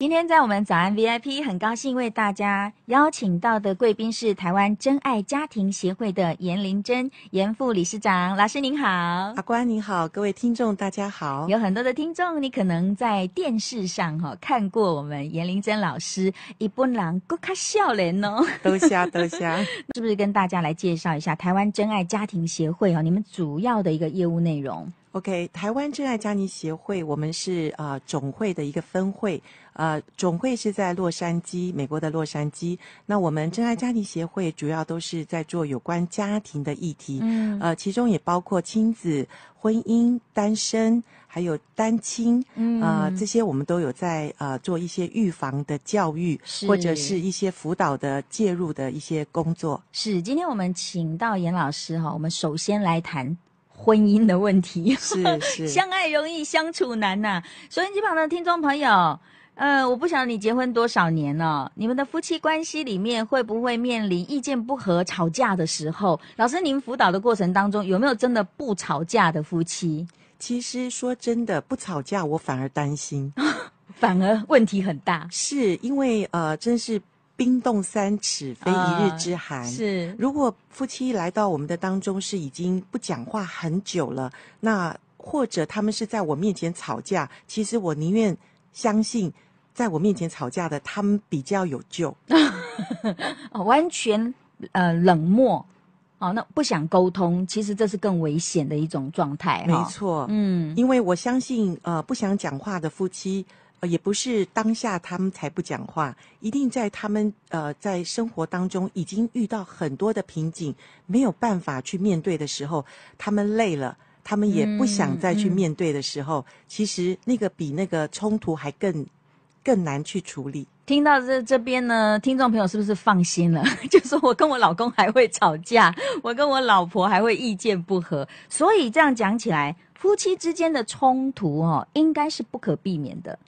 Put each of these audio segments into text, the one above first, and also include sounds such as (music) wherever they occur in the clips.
今天在我们早安 VIP，很高兴为大家邀请到的贵宾是台湾真爱家庭协会的严玲珍严副理事长老师您好，阿关您好，各位听众大家好。有很多的听众，你可能在电视上哈看过我们严玲珍老师一本人够卡笑脸哦，多谢 (laughs) 多谢，是不是跟大家来介绍一下台湾真爱家庭协会哦？你们主要的一个业务内容？OK，台湾真爱家庭协会，我们是呃总会的一个分会，呃总会是在洛杉矶，美国的洛杉矶。那我们真爱家庭协会主要都是在做有关家庭的议题，嗯，呃其中也包括亲子、婚姻、单身，还有单亲，嗯，呃这些我们都有在呃做一些预防的教育，或者是一些辅导的介入的一些工作。是，今天我们请到严老师哈，我们首先来谈。婚姻的问题是 (laughs) 是，相爱容易相处难呐、啊。收音机旁的听众朋友，呃，我不晓得你结婚多少年了，你们的夫妻关系里面会不会面临意见不合、吵架的时候？老师，您辅导的过程当中有没有真的不吵架的夫妻？其实说真的，不吵架我反而担心，(laughs) 反而问题很大，是因为呃，真是。冰冻三尺，非一日之寒。Uh, 是，如果夫妻来到我们的当中是已经不讲话很久了，那或者他们是在我面前吵架，其实我宁愿相信，在我面前吵架的他们比较有救。(laughs) 完全呃冷漠，哦，那不想沟通，其实这是更危险的一种状态。没错，嗯，因为我相信，呃，不想讲话的夫妻。呃，也不是当下他们才不讲话，一定在他们呃在生活当中已经遇到很多的瓶颈，没有办法去面对的时候，他们累了，他们也不想再去面对的时候，嗯嗯、其实那个比那个冲突还更更难去处理。听到这这边呢，听众朋友是不是放心了？(laughs) 就说我跟我老公还会吵架，我跟我老婆还会意见不合，所以这样讲起来，夫妻之间的冲突哦，应该是不可避免的。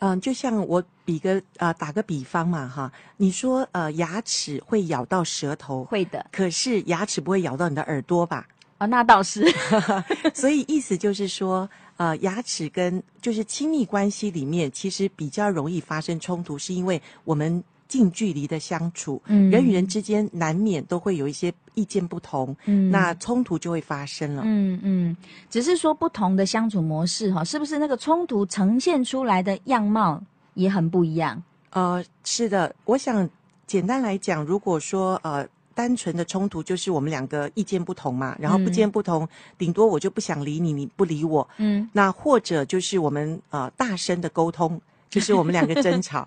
嗯，就像我比个呃打个比方嘛哈，你说呃牙齿会咬到舌头，会的，可是牙齿不会咬到你的耳朵吧？啊、哦，那倒是。(laughs) 所以意思就是说，呃，牙齿跟就是亲密关系里面，其实比较容易发生冲突，是因为我们。近距离的相处，嗯，人与人之间难免都会有一些意见不同，嗯，那冲突就会发生了，嗯嗯，只是说不同的相处模式哈，是不是那个冲突呈现出来的样貌也很不一样？呃，是的，我想简单来讲，如果说呃单纯的冲突就是我们两个意见不同嘛，然后不见不同，嗯，顶多我就不想理你，你不理我，嗯，那或者就是我们呃大声的沟通，就是我们两个争吵，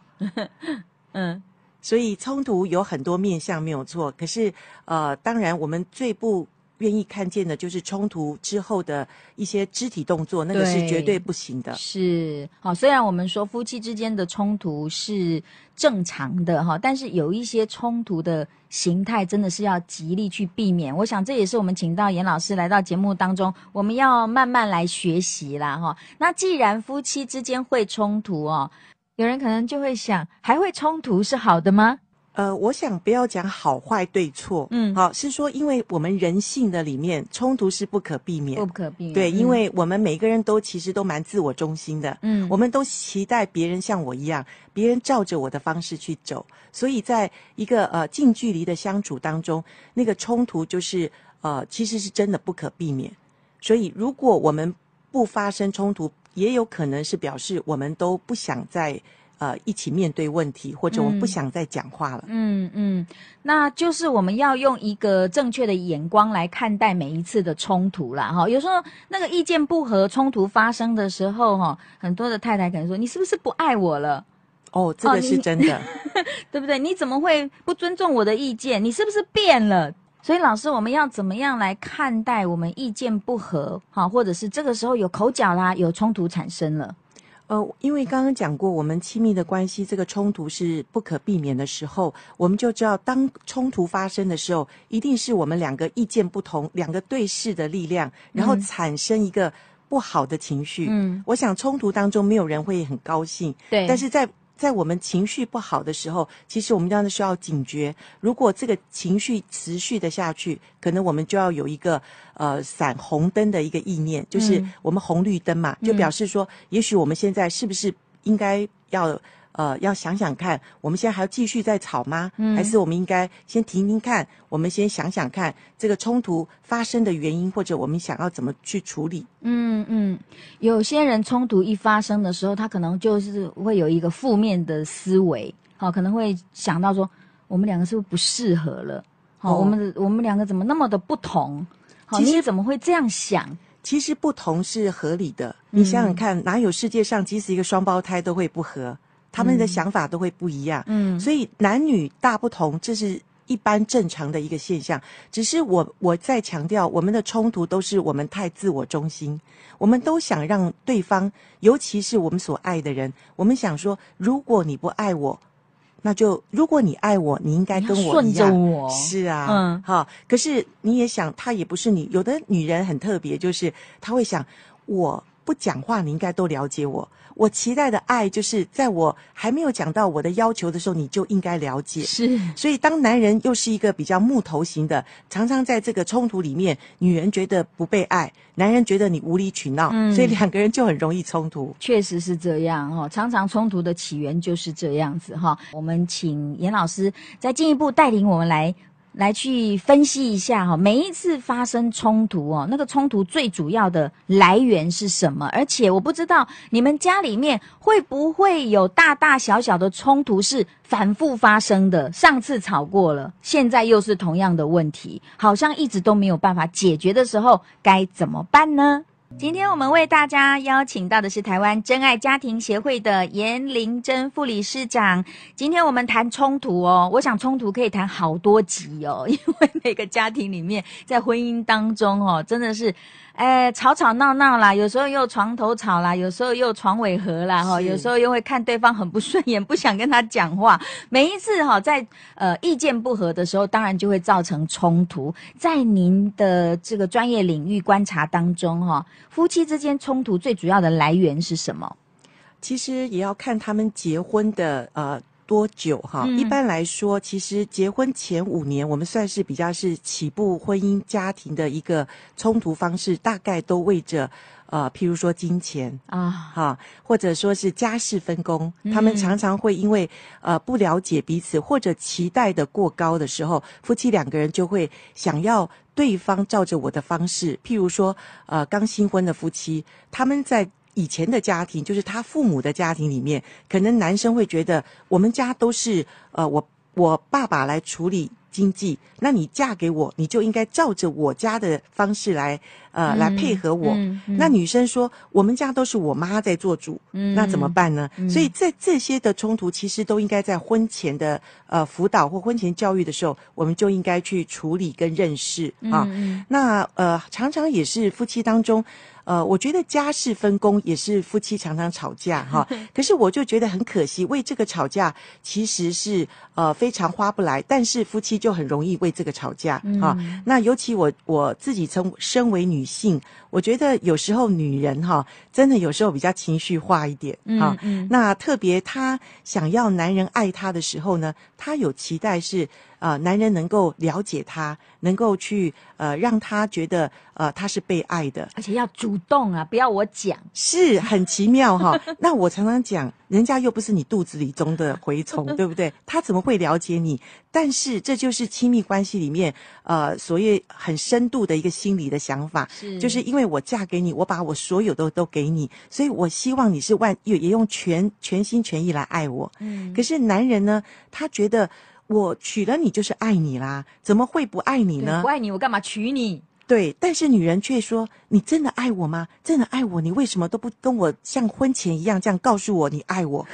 (laughs) 嗯。所以冲突有很多面向没有错，可是呃，当然我们最不愿意看见的就是冲突之后的一些肢体动作，那个是绝对不行的。是，好，虽然我们说夫妻之间的冲突是正常的哈，但是有一些冲突的形态真的是要极力去避免。我想这也是我们请到严老师来到节目当中，我们要慢慢来学习啦哈。那既然夫妻之间会冲突哦。有人可能就会想，还会冲突是好的吗？呃，我想不要讲好坏对错，嗯，好，是说因为我们人性的里面冲突是不可避免，不可避免，对，嗯，因为我们每个人都其实都蛮自我中心的，嗯，我们都期待别人像我一样，别人照着我的方式去走，所以在一个呃近距离的相处当中，那个冲突就是呃其实是真的不可避免，所以如果我们不发生冲突，也有可能是表示我们都不想再呃一起面对问题，或者我们不想再讲话了。嗯嗯，那就是我们要用一个正确的眼光来看待每一次的冲突啦。哈。有时候那个意见不合、冲突发生的时候，哈，很多的太太可能说：“你是不是不爱我了？”哦，这个是真的，哦、(laughs) 对不对？你怎么会不尊重我的意见？你是不是变了？所以老师，我们要怎么样来看待我们意见不合，哈，或者是这个时候有口角啦，有冲突产生了？呃，因为刚刚讲过，我们亲密的关系这个冲突是不可避免的时候，我们就知道，当冲突发生的时候，一定是我们两个意见不同，两个对视的力量，然后产生一个不好的情绪。嗯，我想冲突当中没有人会很高兴。对，但是在在我们情绪不好的时候，其实我们真的需要警觉。如果这个情绪持续的下去，可能我们就要有一个呃闪红灯的一个意念，就是我们红绿灯嘛，就表示说，也许我们现在是不是应该要。呃，要想想看，我们现在还要继续再吵吗？嗯，还是我们应该先停停看？我们先想想看这个冲突发生的原因，或者我们想要怎么去处理？嗯嗯，有些人冲突一发生的时候，他可能就是会有一个负面的思维，好、哦，可能会想到说，我们两个是不是不适合了？好、哦，我们我们两个怎么那么的不同？好，其实你怎么会这样想？其实不同是合理的。你想想看，嗯、哪有世界上即使一个双胞胎都会不合？他们的想法都会不一样，嗯，所以男女大不同，这是一般正常的一个现象。只是我我在强调，我们的冲突都是我们太自我中心，我们都想让对方，尤其是我们所爱的人，我们想说，如果你不爱我，那就如果你爱我，你应该跟我一样，顺着我，是啊，嗯，好。可是你也想，他也不是你。有的女人很特别，就是她会想，我不讲话，你应该都了解我。我期待的爱，就是在我还没有讲到我的要求的时候，你就应该了解。是，所以当男人又是一个比较木头型的，常常在这个冲突里面，女人觉得不被爱，男人觉得你无理取闹，嗯，所以两个人就很容易冲突。确实是这样哦，常常冲突的起源就是这样子哈。我们请严老师再进一步带领我们来。来去分析一下哈，每一次发生冲突哦，那个冲突最主要的来源是什么？而且我不知道你们家里面会不会有大大小小的冲突是反复发生的。上次吵过了，现在又是同样的问题，好像一直都没有办法解决的时候，该怎么办呢？今天我们为大家邀请到的是台湾真爱家庭协会的严玲珍副理事长。今天我们谈冲突哦，我想冲突可以谈好多集哦，因为每个家庭里面在婚姻当中哦，真的是。哎，吵吵闹闹啦，有时候又床头吵啦，有时候又床尾和啦，哈，有时候又会看对方很不顺眼，不想跟他讲话。每一次哈，在呃意见不合的时候，当然就会造成冲突。在您的这个专业领域观察当中，哈，夫妻之间冲突最主要的来源是什么？其实也要看他们结婚的呃。多久哈？一般来说，其实结婚前五年，我们算是比较是起步婚姻家庭的一个冲突方式，大概都为着呃，譬如说金钱啊，哈，或者说是家事分工，他们常常会因为呃不了解彼此或者期待的过高的时候，夫妻两个人就会想要对方照着我的方式，譬如说呃刚新婚的夫妻，他们在。以前的家庭，就是他父母的家庭里面，可能男生会觉得我们家都是呃，我我爸爸来处理经济，那你嫁给我，你就应该照着我家的方式来呃、嗯、来配合我。嗯嗯、那女生说，我们家都是我妈在做主，嗯、那怎么办呢？嗯、所以在这些的冲突，其实都应该在婚前的呃辅导或婚前教育的时候，我们就应该去处理跟认识啊。嗯、那呃，常常也是夫妻当中。呃，我觉得家事分工也是夫妻常常吵架哈。(laughs) 可是我就觉得很可惜，为这个吵架其实是呃非常花不来，但是夫妻就很容易为这个吵架哈。嗯、那尤其我我自己从身为女性，我觉得有时候女人哈，真的有时候比较情绪化一点啊。嗯嗯、那特别她想要男人爱她的时候呢，她有期待是。啊、呃，男人能够了解他，能够去呃让他觉得呃他是被爱的，而且要主动啊，不要我讲，是很奇妙哈。(laughs) 那我常常讲，人家又不是你肚子里中的蛔虫，(laughs) 对不对？他怎么会了解你？但是这就是亲密关系里面呃所谓很深度的一个心理的想法，是就是因为我嫁给你，我把我所有的都给你，所以我希望你是万也也用全全心全意来爱我。嗯，可是男人呢，他觉得。我娶了你就是爱你啦，怎么会不爱你呢？不爱你，我干嘛娶你？对，但是女人却说：“你真的爱我吗？真的爱我？你为什么都不跟我像婚前一样这样告诉我你爱我？”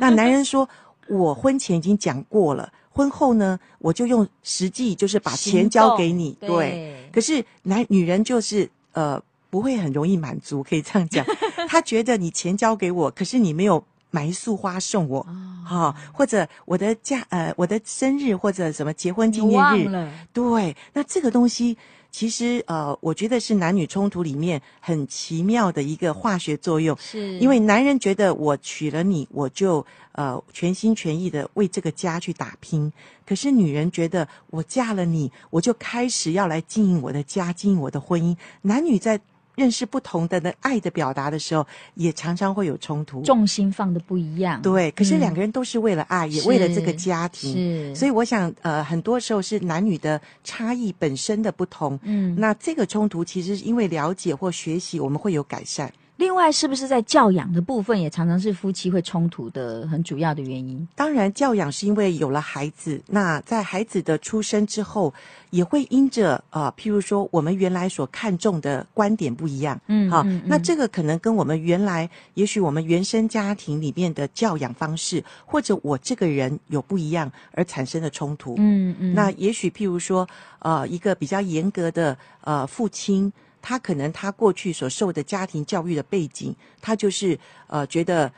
那男人说：“我婚前已经讲过了，婚后呢，我就用实际就是把钱交给你。对”对，可是男女人就是呃不会很容易满足，可以这样讲。(laughs) 他觉得你钱交给我，可是你没有。买一束花送我，哈、或者我的嫁呃我的生日或者什么结婚纪念日，对，那这个东西其实呃，我觉得是男女冲突里面很奇妙的一个化学作用。是，因为男人觉得我娶了你，我就呃全心全意的为这个家去打拼；可是女人觉得我嫁了你，我就开始要来经营我的家，经营我的婚姻。男女在。认识不同的那爱的表达的时候，也常常会有冲突，重心放的不一样。对，可是两个人都是为了爱，嗯、也为了这个家庭。是，所以我想，呃，很多时候是男女的差异本身的不同。嗯，那这个冲突其实因为了解或学习，我们会有改善。另外，是不是在教养的部分也常常是夫妻会冲突的很主要的原因？当然，教养是因为有了孩子，那在孩子的出生之后，也会因着呃，譬如说我们原来所看重的观点不一样，嗯，好，嗯嗯、那这个可能跟我们原来，也许我们原生家庭里面的教养方式，或者我这个人有不一样而产生的冲突，嗯嗯，那也许譬如说，呃，一个比较严格的呃父亲。他可能他过去所受的家庭教育的背景，他就是呃觉得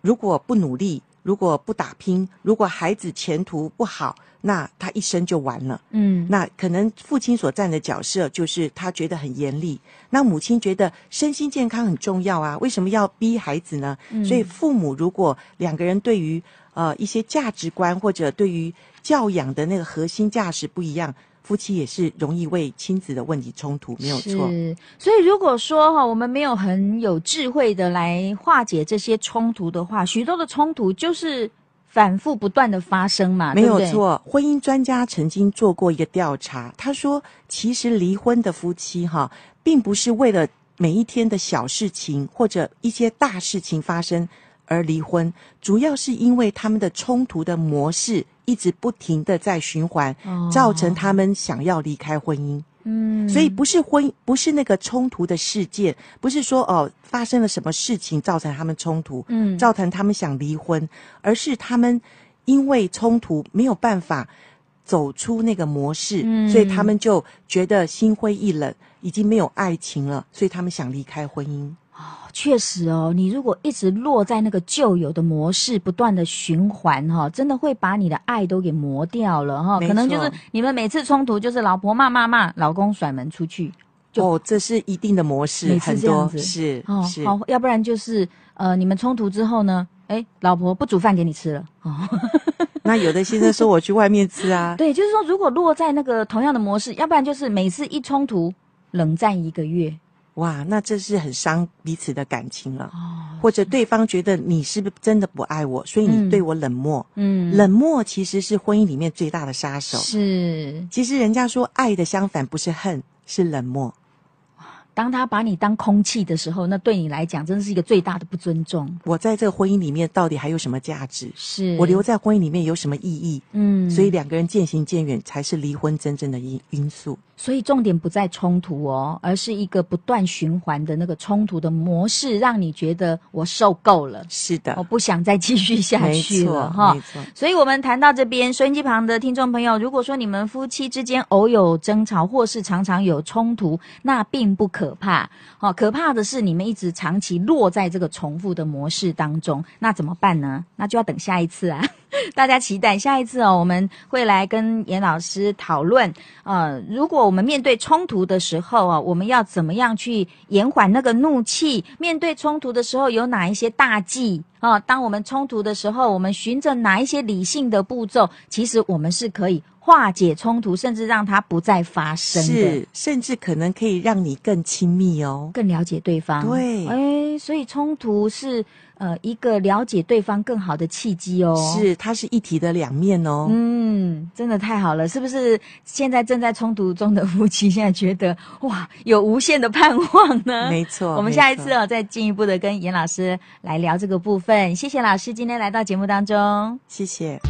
如果不努力，如果不打拼，如果孩子前途不好，那他一生就完了。嗯，那可能父亲所占的角色就是他觉得很严厉，那母亲觉得身心健康很重要啊，为什么要逼孩子呢？嗯，所以父母如果两个人对于呃一些价值观或者对于教养的那个核心价值不一样。夫妻也是容易为亲子的问题冲突，没有错。是，所以如果说哈，我们没有很有智慧的来化解这些冲突的话，许多的冲突就是反复不断的发生嘛，没有错。对对。婚姻专家曾经做过一个调查，他说，其实离婚的夫妻哈，并不是为了每一天的小事情或者一些大事情发生而离婚，主要是因为他们的冲突的模式。一直不停的在循环，造成他们想要离开婚姻。嗯，所以不是婚，不是那个冲突的事件，不是说哦发生了什么事情造成他们冲突，嗯，造成他们想离婚，而是他们因为冲突没有办法走出那个模式，嗯，所以他们就觉得心灰意冷，已经没有爱情了，所以他们想离开婚姻。哦，确实哦，你如果一直落在那个旧有的模式，不断的循环哈，真的会把你的爱都给磨掉了哈。可能就是你们每次冲突，就是老婆骂骂骂，老公甩门出去。哦，这是一定的模式，很多是哦，是好，要不然就是呃，你们冲突之后呢，哎，老婆不煮饭给你吃了哦。(laughs) 那有的先生说我去外面吃啊。对，就是说如果落在那个同样的模式，要不然就是每次一冲突冷战一个月。哇，那这是很伤彼此的感情了。哦，或者对方觉得你是不是真的不爱我，所以你对我冷漠。嗯，冷漠其实是婚姻里面最大的杀手。是，其实人家说爱的相反不是恨，是冷漠。当他把你当空气的时候，那对你来讲真的是一个最大的不尊重。我在这个婚姻里面到底还有什么价值？是我留在婚姻里面有什么意义？嗯，所以两个人渐行渐远才是离婚真正的因因素。所以重点不在冲突哦，而是一个不断循环的那个冲突的模式，让你觉得我受够了。是的，我不想再继续下去了哈。所以我们谈到这边，收音机旁的听众朋友，如果说你们夫妻之间偶有争吵，或是常常有冲突，那并不可怕。哦，可怕的是你们一直长期落在这个重复的模式当中，那怎么办呢？那就要等下一次啊。(laughs) 大家期待下一次哦，我们会来跟严老师讨论。呃，如果我们面对冲突的时候啊，我们要怎么样去延缓那个怒气？面对冲突的时候，有哪一些大忌啊？当我们冲突的时候，我们循着哪一些理性的步骤？其实我们是可以化解冲突，甚至让它不再发生。是，甚至可能可以让你更亲密哦，更了解对方。对，哎，所以冲突是。呃，一个了解对方更好的契机哦，是，它是一体的两面哦。嗯，真的太好了，是不是？现在正在冲突中的夫妻，现在觉得哇，有无限的盼望呢？没错，我们下一次哦，再进一步的跟严老师来聊这个部分。谢谢老师今天来到节目当中，谢谢。